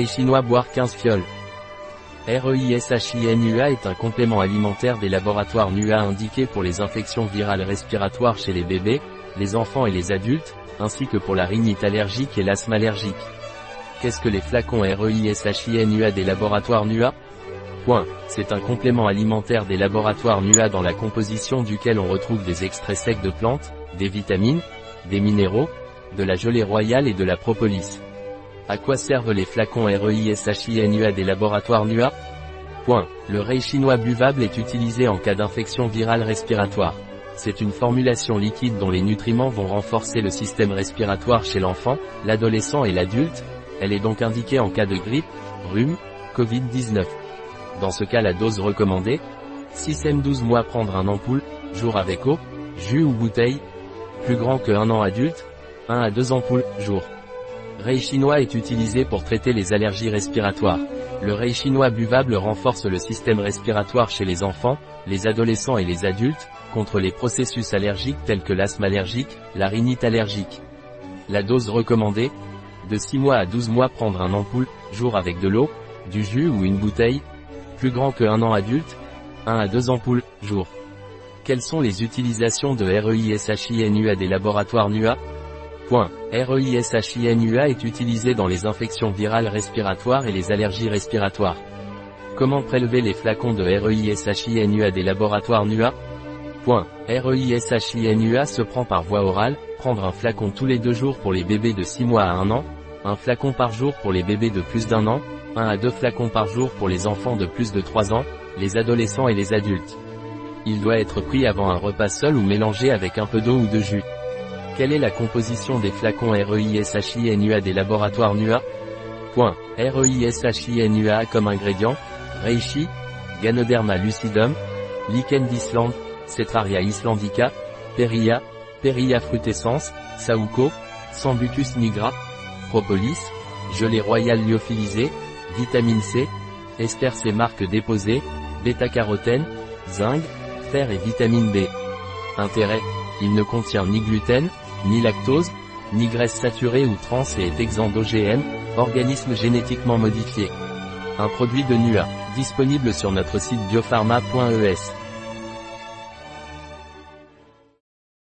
chinois boire 15 fioles. REISHINUA est un complément alimentaire des laboratoires NUA indiqué pour les infections virales respiratoires chez les bébés, les enfants et les adultes, ainsi que pour la rhinite allergique et l'asthme allergique. Qu'est-ce que les flacons REISHINUA des laboratoires NUA Point. C'est un complément alimentaire des laboratoires NUA dans la composition duquel on retrouve des extraits secs de plantes, des vitamines, des minéraux, de la gelée royale et de la propolis. À quoi servent les flacons REISHINUA des laboratoires NUA Point. Le rei chinois buvable est utilisé en cas d'infection virale respiratoire. C'est une formulation liquide dont les nutriments vont renforcer le système respiratoire chez l'enfant, l'adolescent et l'adulte. Elle est donc indiquée en cas de grippe, rhume, Covid-19. Dans ce cas la dose recommandée 6 m 12 mois prendre un ampoule, jour avec eau, jus ou bouteille, plus grand que 1 an adulte, 1 à 2 ampoules, jour. Rei chinois est utilisé pour traiter les allergies respiratoires. Le rei chinois buvable renforce le système respiratoire chez les enfants, les adolescents et les adultes, contre les processus allergiques tels que l'asthme allergique, la rhinite allergique. La dose recommandée De 6 mois à 12 mois prendre un ampoule, jour avec de l'eau, du jus ou une bouteille, plus grand que 1 an adulte, 1 à 2 ampoules, jour. Quelles sont les utilisations de REISHINUA des laboratoires NUA. REISHINUA est utilisé dans les infections virales respiratoires et les allergies respiratoires. Comment prélever les flacons de REISHINUA des laboratoires NUA. REISHINUA se prend par voie orale, prendre un flacon tous les deux jours pour les bébés de 6 mois à 1 an, un flacon par jour pour les bébés de plus d'un an, 1 à 2 flacons par jour pour les enfants de plus de 3 ans, les adolescents et les adultes. Il doit être pris avant un repas seul ou mélangé avec un peu d'eau ou de jus. Quelle est la composition des flacons REISHINUA des laboratoires NUA Point. REISHINUA comme ingrédient, Reishi, Ganoderma lucidum, Lichen d'Islande, Cetraria islandica, Peria, Peria frutescens, Sauco, Sambucus nigra, Propolis, gelée royale lyophilisée, vitamine C, ester C marque déposée, bêta-carotène, zinc, fer et vitamine B. Intérêt, il ne contient ni gluten, ni lactose, ni graisse saturée ou trans et est exempt d'OGM, organisme génétiquement modifié. Un produit de NUA, disponible sur notre site biopharma.es.